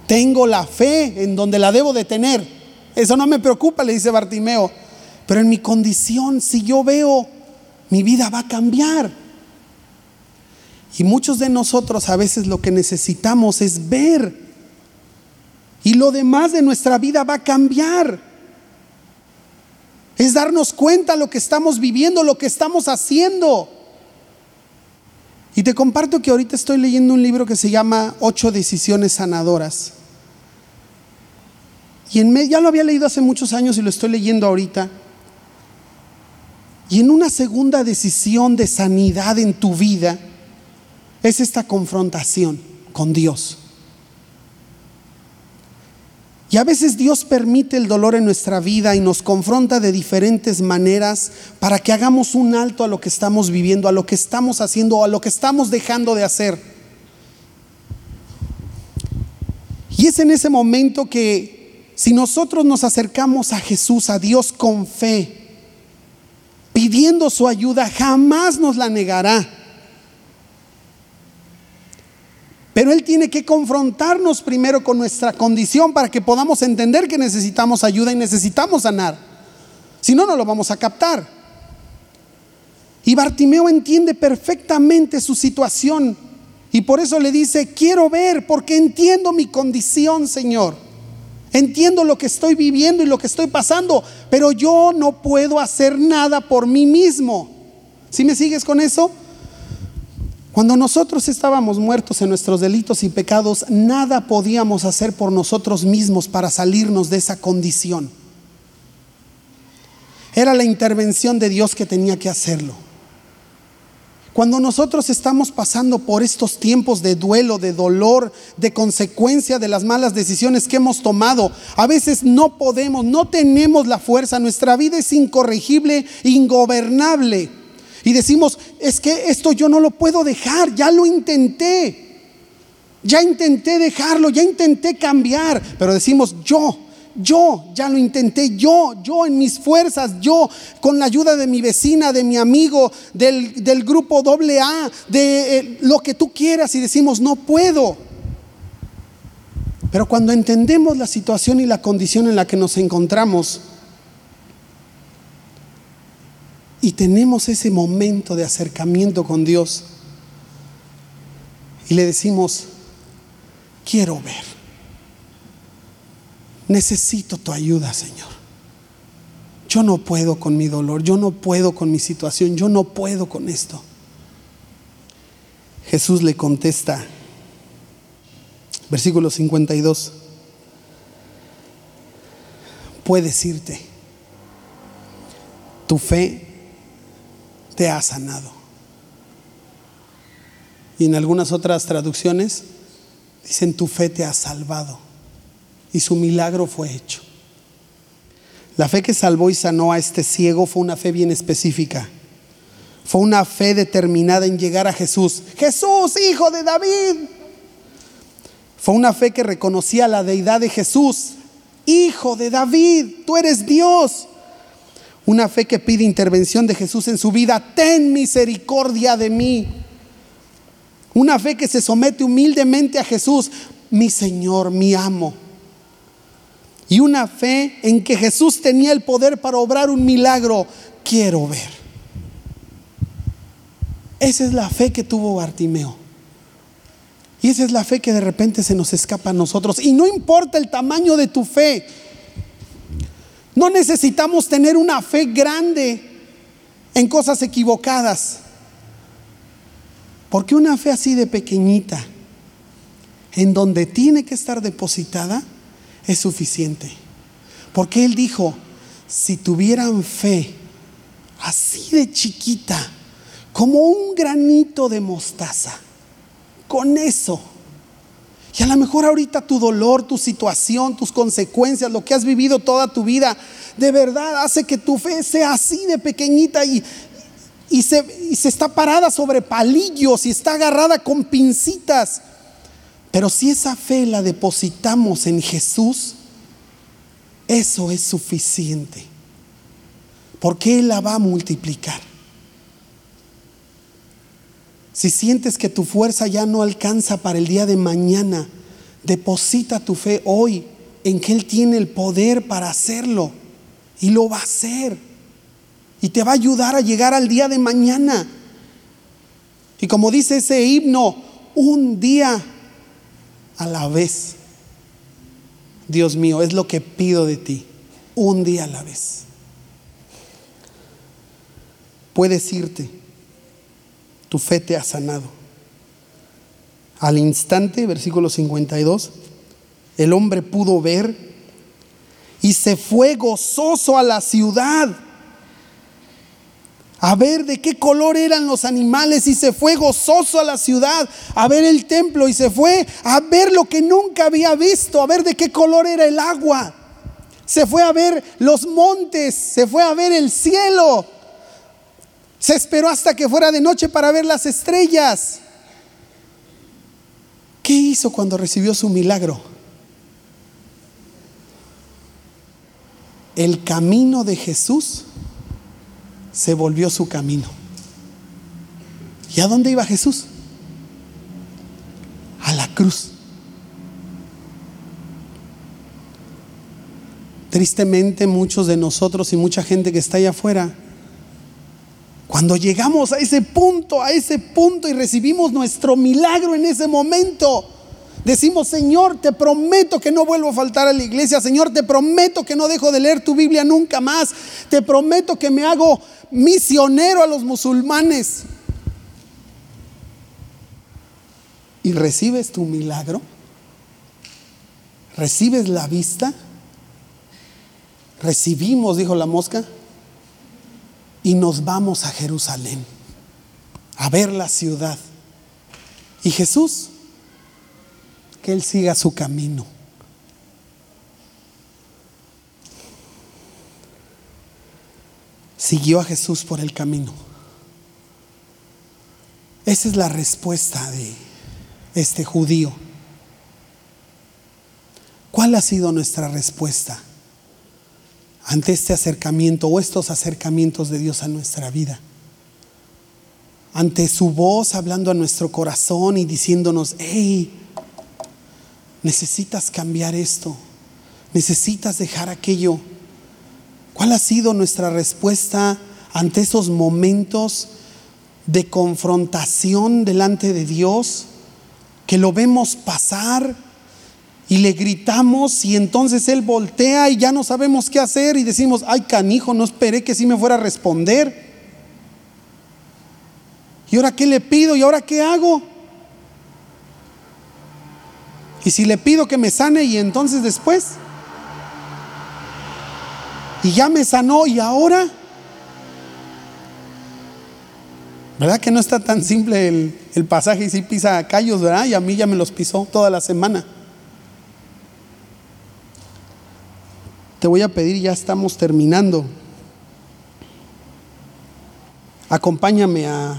tengo la fe en donde la debo de tener eso no me preocupa, le dice Bartimeo. Pero en mi condición, si yo veo, mi vida va a cambiar. Y muchos de nosotros a veces lo que necesitamos es ver. Y lo demás de nuestra vida va a cambiar. Es darnos cuenta lo que estamos viviendo, lo que estamos haciendo. Y te comparto que ahorita estoy leyendo un libro que se llama Ocho decisiones sanadoras. Y en ya lo había leído hace muchos años y lo estoy leyendo ahorita. Y en una segunda decisión de sanidad en tu vida es esta confrontación con Dios. Y a veces Dios permite el dolor en nuestra vida y nos confronta de diferentes maneras para que hagamos un alto a lo que estamos viviendo, a lo que estamos haciendo o a lo que estamos dejando de hacer. Y es en ese momento que si nosotros nos acercamos a Jesús, a Dios con fe, pidiendo su ayuda, jamás nos la negará. Pero Él tiene que confrontarnos primero con nuestra condición para que podamos entender que necesitamos ayuda y necesitamos sanar. Si no, no lo vamos a captar. Y Bartimeo entiende perfectamente su situación y por eso le dice, quiero ver porque entiendo mi condición, Señor. Entiendo lo que estoy viviendo y lo que estoy pasando, pero yo no puedo hacer nada por mí mismo. ¿Sí me sigues con eso? Cuando nosotros estábamos muertos en nuestros delitos y pecados, nada podíamos hacer por nosotros mismos para salirnos de esa condición. Era la intervención de Dios que tenía que hacerlo. Cuando nosotros estamos pasando por estos tiempos de duelo, de dolor, de consecuencia de las malas decisiones que hemos tomado, a veces no podemos, no tenemos la fuerza, nuestra vida es incorregible, ingobernable. Y decimos, es que esto yo no lo puedo dejar, ya lo intenté. Ya intenté dejarlo, ya intenté cambiar, pero decimos, yo, yo ya lo intenté, yo, yo en mis fuerzas, yo con la ayuda de mi vecina, de mi amigo, del, grupo doble A, de eh, lo que tú quieras y decimos, no puedo. Pero cuando entendemos la situación y la condición en la que nos encontramos, y tenemos ese momento de acercamiento con Dios y le decimos, quiero ver, necesito tu ayuda, Señor. Yo no puedo con mi dolor, yo no puedo con mi situación, yo no puedo con esto. Jesús le contesta, versículo 52, puedes irte, tu fe te ha sanado. Y en algunas otras traducciones dicen, tu fe te ha salvado. Y su milagro fue hecho. La fe que salvó y sanó a este ciego fue una fe bien específica. Fue una fe determinada en llegar a Jesús. Jesús, hijo de David. Fue una fe que reconocía la deidad de Jesús. Hijo de David, tú eres Dios. Una fe que pide intervención de Jesús en su vida. Ten misericordia de mí. Una fe que se somete humildemente a Jesús. Mi Señor, mi amo. Y una fe en que Jesús tenía el poder para obrar un milagro. Quiero ver. Esa es la fe que tuvo Bartimeo. Y esa es la fe que de repente se nos escapa a nosotros. Y no importa el tamaño de tu fe. No necesitamos tener una fe grande en cosas equivocadas. Porque una fe así de pequeñita, en donde tiene que estar depositada, es suficiente. Porque Él dijo, si tuvieran fe así de chiquita, como un granito de mostaza, con eso y a lo mejor ahorita tu dolor, tu situación, tus consecuencias, lo que has vivido toda tu vida, de verdad hace que tu fe sea así de pequeñita y, y, se, y se está parada sobre palillos y está agarrada con pincitas. Pero si esa fe la depositamos en Jesús, eso es suficiente. Porque Él la va a multiplicar. Si sientes que tu fuerza ya no alcanza para el día de mañana, deposita tu fe hoy en que Él tiene el poder para hacerlo. Y lo va a hacer. Y te va a ayudar a llegar al día de mañana. Y como dice ese himno, un día a la vez. Dios mío, es lo que pido de ti. Un día a la vez. Puedes irte tu fe te ha sanado. Al instante, versículo 52, el hombre pudo ver y se fue gozoso a la ciudad a ver de qué color eran los animales y se fue gozoso a la ciudad, a ver el templo y se fue a ver lo que nunca había visto, a ver de qué color era el agua. Se fue a ver los montes, se fue a ver el cielo. Se esperó hasta que fuera de noche para ver las estrellas. ¿Qué hizo cuando recibió su milagro? El camino de Jesús se volvió su camino. ¿Y a dónde iba Jesús? A la cruz. Tristemente muchos de nosotros y mucha gente que está allá afuera, cuando llegamos a ese punto, a ese punto y recibimos nuestro milagro en ese momento, Decimos, Señor, te prometo que no vuelvo a faltar a la iglesia. Señor, te prometo que no dejo de leer tu Biblia nunca más. Te prometo que me hago misionero a los musulmanes. ¿Y recibes tu milagro? ¿Recibes la vista? Recibimos, dijo la mosca, y nos vamos a Jerusalén a ver la ciudad. Y Jesús Él siga su camino. Siguió a Jesús por el camino. Esa es la respuesta de este judío. ¿Cuál ha sido nuestra respuesta ante este acercamiento o estos acercamientos de Dios a nuestra vida? Ante su voz hablando a nuestro corazón y diciéndonos, hey, necesitas cambiar esto, necesitas dejar aquello. ¿Cuál ha sido nuestra respuesta ante esos momentos de confrontación delante de Dios? Que lo vemos pasar y le gritamos y entonces Él voltea y ya no sabemos qué hacer y decimos, ay canijo, no esperé que sí me fuera a responder. ¿Y ahora qué le pido? ¿Y ahora qué hago? Y si le pido que me sane y entonces después, y ya me sanó y ahora, ¿verdad que no está tan simple el, pasaje y si pisa callos, ¿verdad? Y a mí ya me los pisó toda la semana. Te voy a pedir, ya estamos terminando. Acompáñame a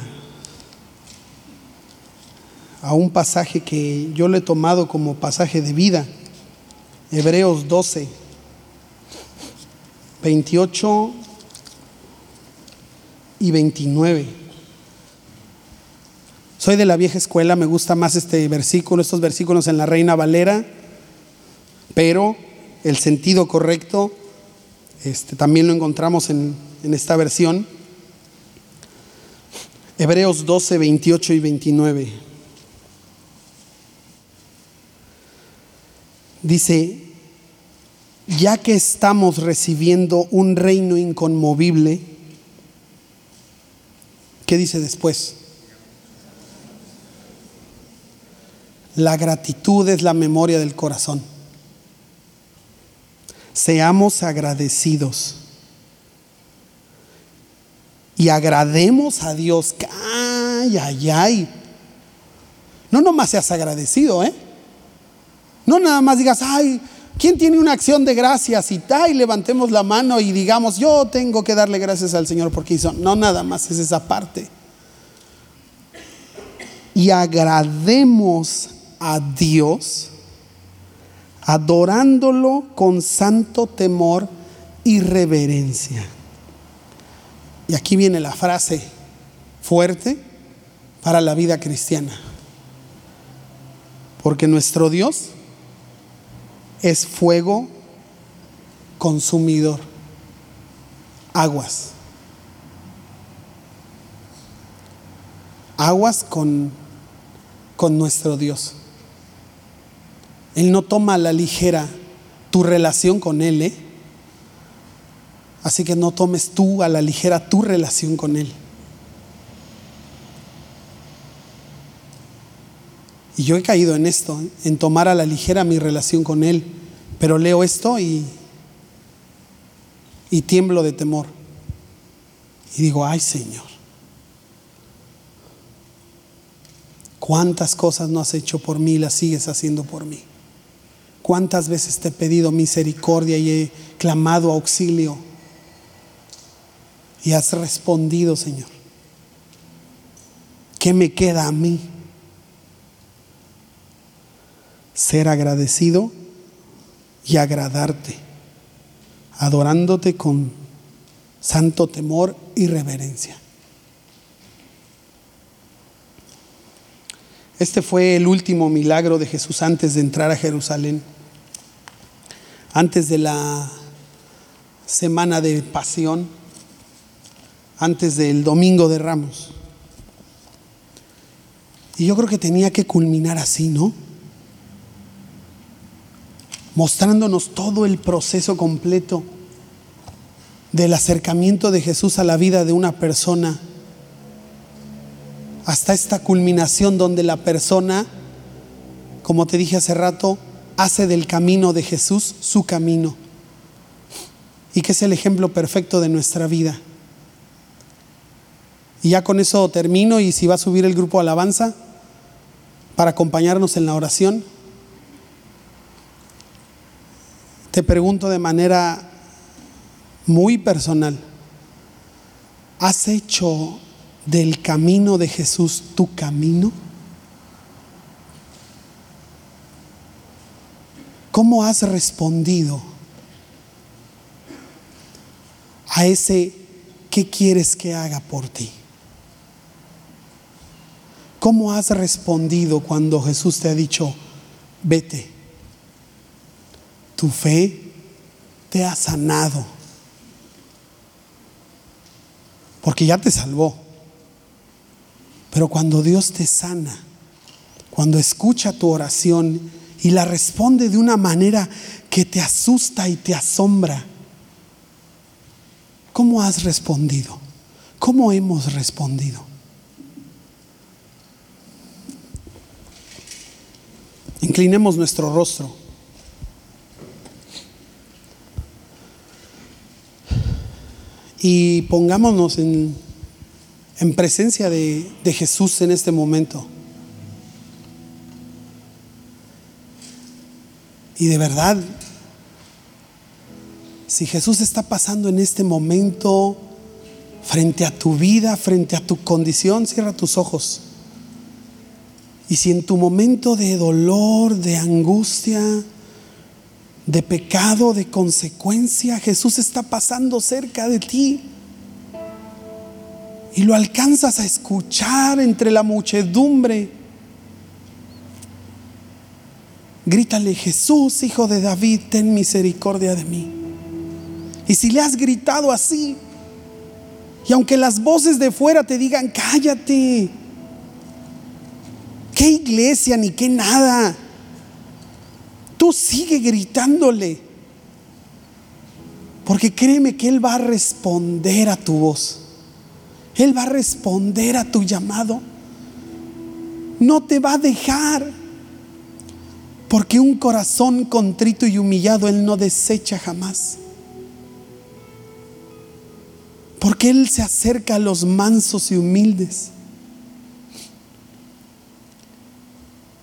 a un pasaje que yo le he tomado como pasaje de vida. Hebreos 12, 28 y 29. Soy de la vieja escuela, me gusta más este versículo, estos versículos en la Reina Valera, pero el sentido correcto este, también lo encontramos en, en esta versión. Hebreos 12, 28 y 29. Dice, ya que estamos recibiendo un reino inconmovible, ¿qué dice después? La gratitud es la memoria del corazón. Seamos agradecidos. Y agrademos a Dios. Ay, ay, ay. No nomás seas agradecido, ¿eh? No nada más digas, ay, ¿quién tiene una acción de gracias? Y, y levantemos la mano y digamos, yo tengo que darle gracias al Señor porque hizo. No, nada más es esa parte. Y agrademos a Dios adorándolo con santo temor y reverencia. Y aquí viene la frase fuerte para la vida cristiana. Porque nuestro Dios es fuego consumidor, aguas. Aguas con, con nuestro Dios. Él no toma a la ligera tu relación con Él, ¿eh? Así que no tomes tú a la ligera tu relación con Él. Y yo he caído en esto, en tomar a la ligera mi relación con Él. Pero leo esto y, y tiemblo de temor. Y digo, ay Señor, ¿cuántas cosas no has hecho por mí y las sigues haciendo por mí? ¿Cuántas veces te he pedido misericordia y he clamado auxilio? Y has respondido, Señor. ¿Qué me queda a mí? Ser agradecido y agradarte, adorándote con santo temor y reverencia. Este fue el último milagro de Jesús antes de entrar a Jerusalén, antes de la semana de pasión, antes del domingo de ramos. Y yo creo que tenía que culminar así, ¿no? Mostrándonos todo el proceso completo del acercamiento de Jesús a la vida de una persona hasta esta culminación donde la persona, como te dije hace rato, hace del camino de Jesús su camino y que es el ejemplo perfecto de nuestra vida. Y ya con eso termino y si va a subir el grupo alabanza para acompañarnos en la oración, te pregunto de manera muy personal, ¿has hecho del camino de Jesús tu camino? ¿Cómo has respondido a ese qué quieres que haga por ti? ¿Cómo has respondido cuando Jesús te ha dicho, vete? Tu fe te ha sanado, porque ya te salvó. Pero cuando Dios te sana, cuando escucha tu oración y la responde de una manera que te asusta y te asombra, ¿cómo has respondido? ¿Cómo hemos respondido? Inclinemos nuestro rostro. Y pongámonos en en presencia de, Jesús en este momento. Y de verdad, si Jesús está pasando en este momento frente a tu vida, frente a tu condición, cierra tus ojos. Y si en tu momento de dolor, de angustia, de pecado, de consecuencia, Jesús está pasando cerca de ti, y lo alcanzas a escuchar entre la muchedumbre. Grítale, Jesús, hijo de David, ten misericordia de mí. Y si le has gritado así, y aunque las voces de fuera te digan, cállate, qué iglesia ni qué nada, tú sigue gritándole, porque créeme que Él va a responder a tu voz. Él va a responder a tu llamado. No te va a dejar. Porque un corazón contrito y humillado Él no desecha jamás. Porque Él se acerca a los mansos y humildes.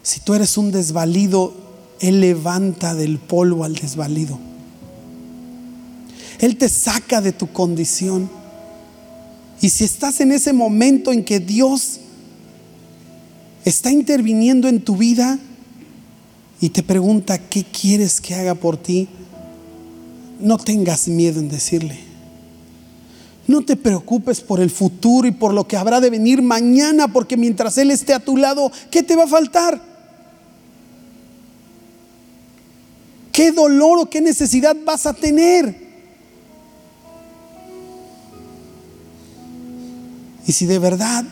Si tú eres un desvalido, Él levanta del polvo al desvalido. Él te saca de tu condición. Y si estás en ese momento en que Dios está interviniendo en tu vida y te pregunta, ¿qué quieres que haga por ti? No tengas miedo en decirle. No te preocupes por el futuro y por lo que habrá de venir mañana, porque mientras Él esté a tu lado, ¿qué te va a faltar? ¿Qué dolor o qué necesidad vas a tener? Y si de verdad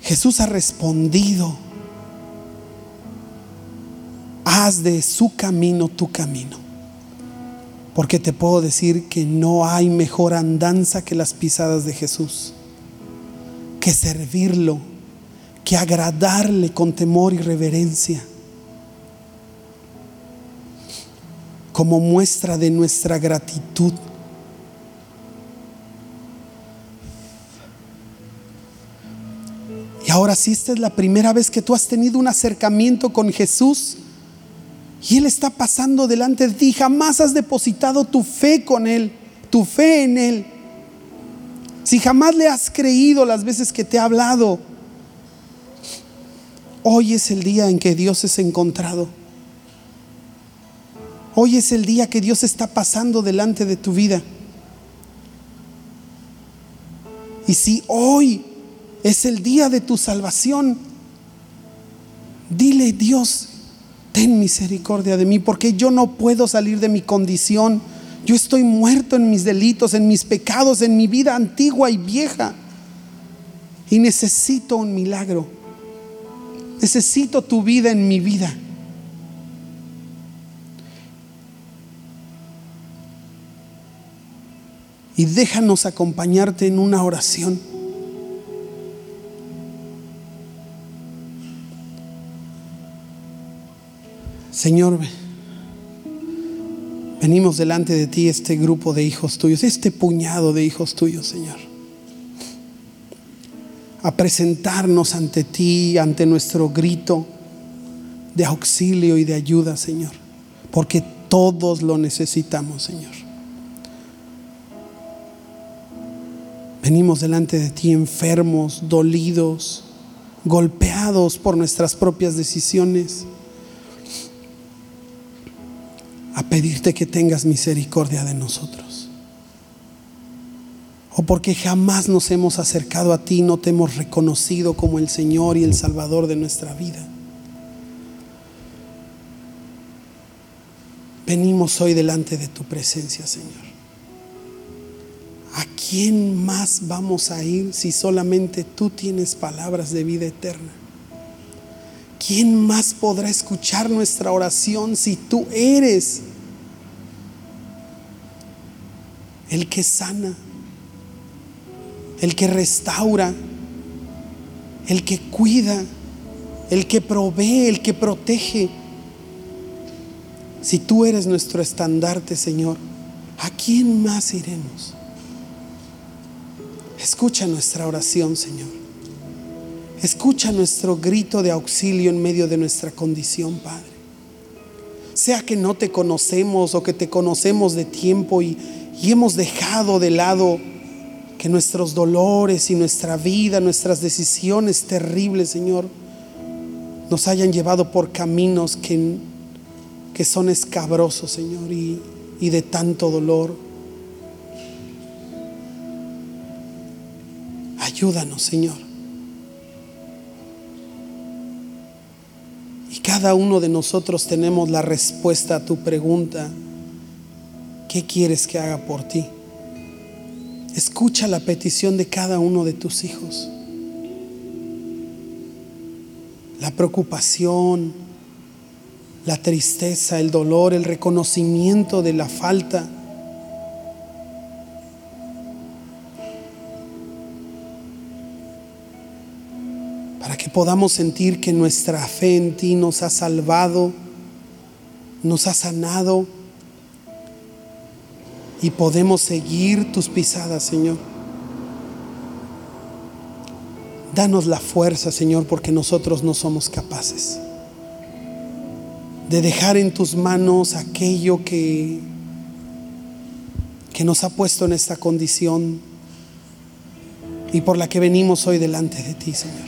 Jesús ha respondido, haz de su camino tu camino. Porque te puedo decir que no hay mejor andanza que las pisadas de Jesús, que servirlo, que agradarle con temor y reverencia. Como muestra de nuestra gratitud. Y ahora si esta es la primera vez que tú has tenido un acercamiento con Jesús y Él está pasando delante de ti, jamás has depositado tu fe con Él, tu fe en Él. Si jamás le has creído las veces que te ha hablado, hoy es el día en que Dios es encontrado. Hoy es el día que Dios está pasando delante de tu vida. Y si hoy es el día de tu salvación, dile Dios, ten misericordia de mí, porque yo no puedo salir de mi condición. Yo estoy muerto en mis delitos, en mis pecados, en mi vida antigua y vieja. Y necesito un milagro. Necesito tu vida en mi vida. Y déjanos acompañarte en una oración. Señor, venimos delante de ti este grupo de hijos tuyos, este puñado de hijos tuyos, Señor, a presentarnos ante ti, ante nuestro grito de auxilio y de ayuda, Señor, porque todos lo necesitamos, Señor. Venimos delante de ti enfermos, dolidos, golpeados por nuestras propias decisiones, a pedirte que tengas misericordia de nosotros. O porque jamás nos hemos acercado a ti, no te hemos reconocido como el Señor y el Salvador de nuestra vida. Venimos hoy delante de tu presencia, Señor. ¿A quién más vamos a ir si solamente tú tienes palabras de vida eterna? ¿Quién más podrá escuchar nuestra oración si tú eres el que sana, el que restaura, el que cuida, el que provee, el que protege? Si tú eres nuestro estandarte, Señor, ¿a quién más iremos? Escucha nuestra oración, Señor. Escucha nuestro grito de auxilio en medio de nuestra condición, Padre. Sea que no te conocemos o que te conocemos de tiempo y, y hemos dejado de lado que nuestros dolores y nuestra vida, nuestras decisiones terribles, Señor, nos hayan llevado por caminos que, que son escabrosos, Señor, y, y de tanto dolor. Ayúdanos, Señor. Y cada uno de nosotros tenemos la respuesta a tu pregunta. ¿Qué quieres que haga por ti? Escucha la petición de cada uno de tus hijos. La preocupación, la tristeza, el dolor, el reconocimiento de la falta podamos sentir que nuestra fe en ti nos ha salvado, nos ha sanado y podemos seguir tus pisadas, Señor. Danos la fuerza, Señor, porque nosotros no somos capaces de dejar en tus manos aquello que, que nos ha puesto en esta condición y por la que venimos hoy delante de ti, Señor.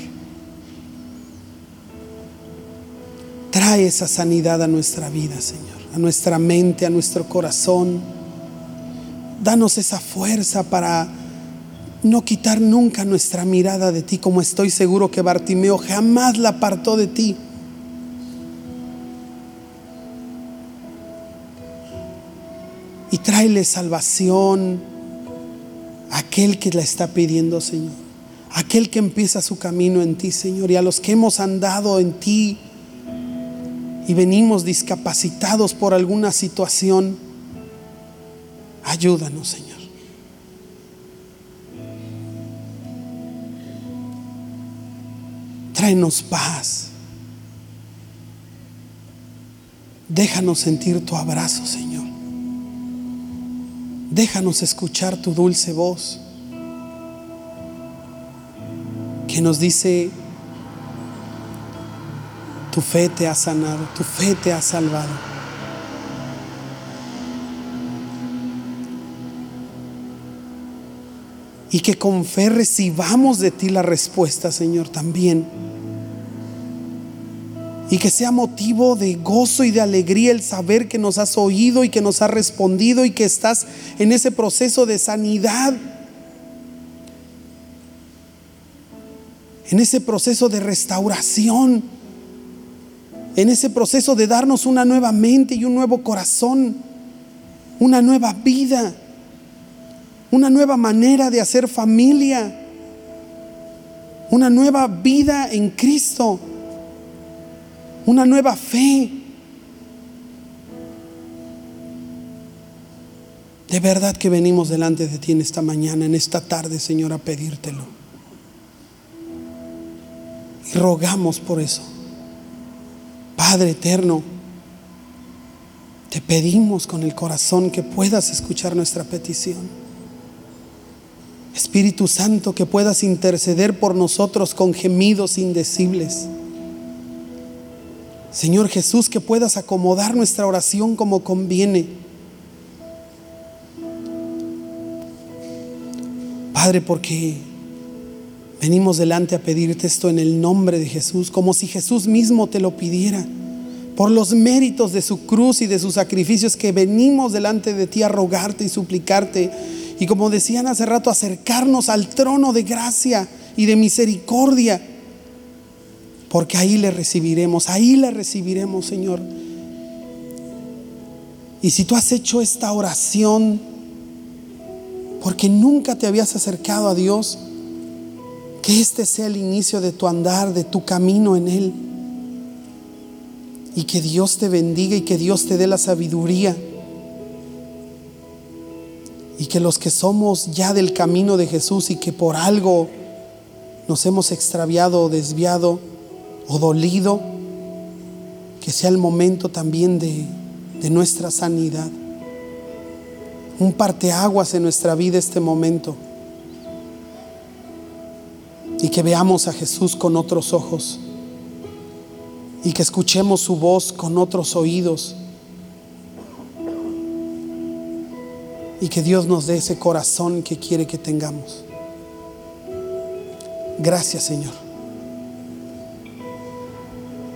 Trae esa sanidad a nuestra vida, Señor, a nuestra mente, a nuestro corazón. Danos esa fuerza para no quitar nunca nuestra mirada de ti, como estoy seguro que Bartimeo jamás la apartó de ti. Y tráele salvación a aquel que la está pidiendo, Señor. Aquel que empieza su camino en ti, Señor. Y a los que hemos andado en ti y venimos discapacitados por alguna situación, ayúdanos, Señor. Tráenos paz. Déjanos sentir tu abrazo, Señor. Déjanos escuchar tu dulce voz que nos dice, tu fe te ha sanado, tu fe te ha salvado. Y que con fe recibamos de ti la respuesta, Señor, también. Y que sea motivo de gozo y de alegría el saber que nos has oído y que nos has respondido y que estás en ese proceso de sanidad. En ese proceso de restauración en ese proceso de darnos una nueva mente y un nuevo corazón, una nueva vida, una nueva manera de hacer familia, una nueva vida en Cristo, una nueva fe. De verdad que venimos delante de ti en esta mañana, en esta tarde, Señor, a pedírtelo. Y rogamos por eso. Padre eterno, te pedimos con el corazón que puedas escuchar nuestra petición. Espíritu Santo, que puedas interceder por nosotros con gemidos indecibles. Señor Jesús, que puedas acomodar nuestra oración como conviene. Padre, porque Venimos delante a pedirte esto en el nombre de Jesús, como si Jesús mismo te lo pidiera. Por los méritos de su cruz y de sus sacrificios que venimos delante de ti a rogarte y suplicarte. Y como decían hace rato, acercarnos al trono de gracia y de misericordia. Porque ahí le recibiremos, ahí le recibiremos, Señor. Y si tú has hecho esta oración porque nunca te habías acercado a Dios, que este sea el inicio de tu andar, de tu camino en Él. Y que Dios te bendiga y que Dios te dé la sabiduría. Y que los que somos ya del camino de Jesús y que por algo nos hemos extraviado o desviado o dolido, que sea el momento también de, de nuestra sanidad. Un parteaguas en nuestra vida este momento y que veamos a Jesús con otros ojos y que escuchemos su voz con otros oídos y que Dios nos dé ese corazón que quiere que tengamos. Gracias Señor.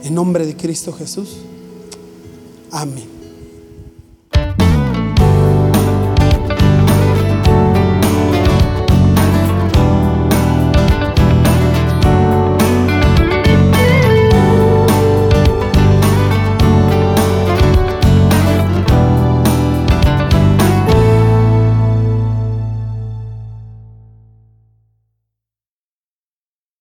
En nombre de Cristo Jesús. Amén.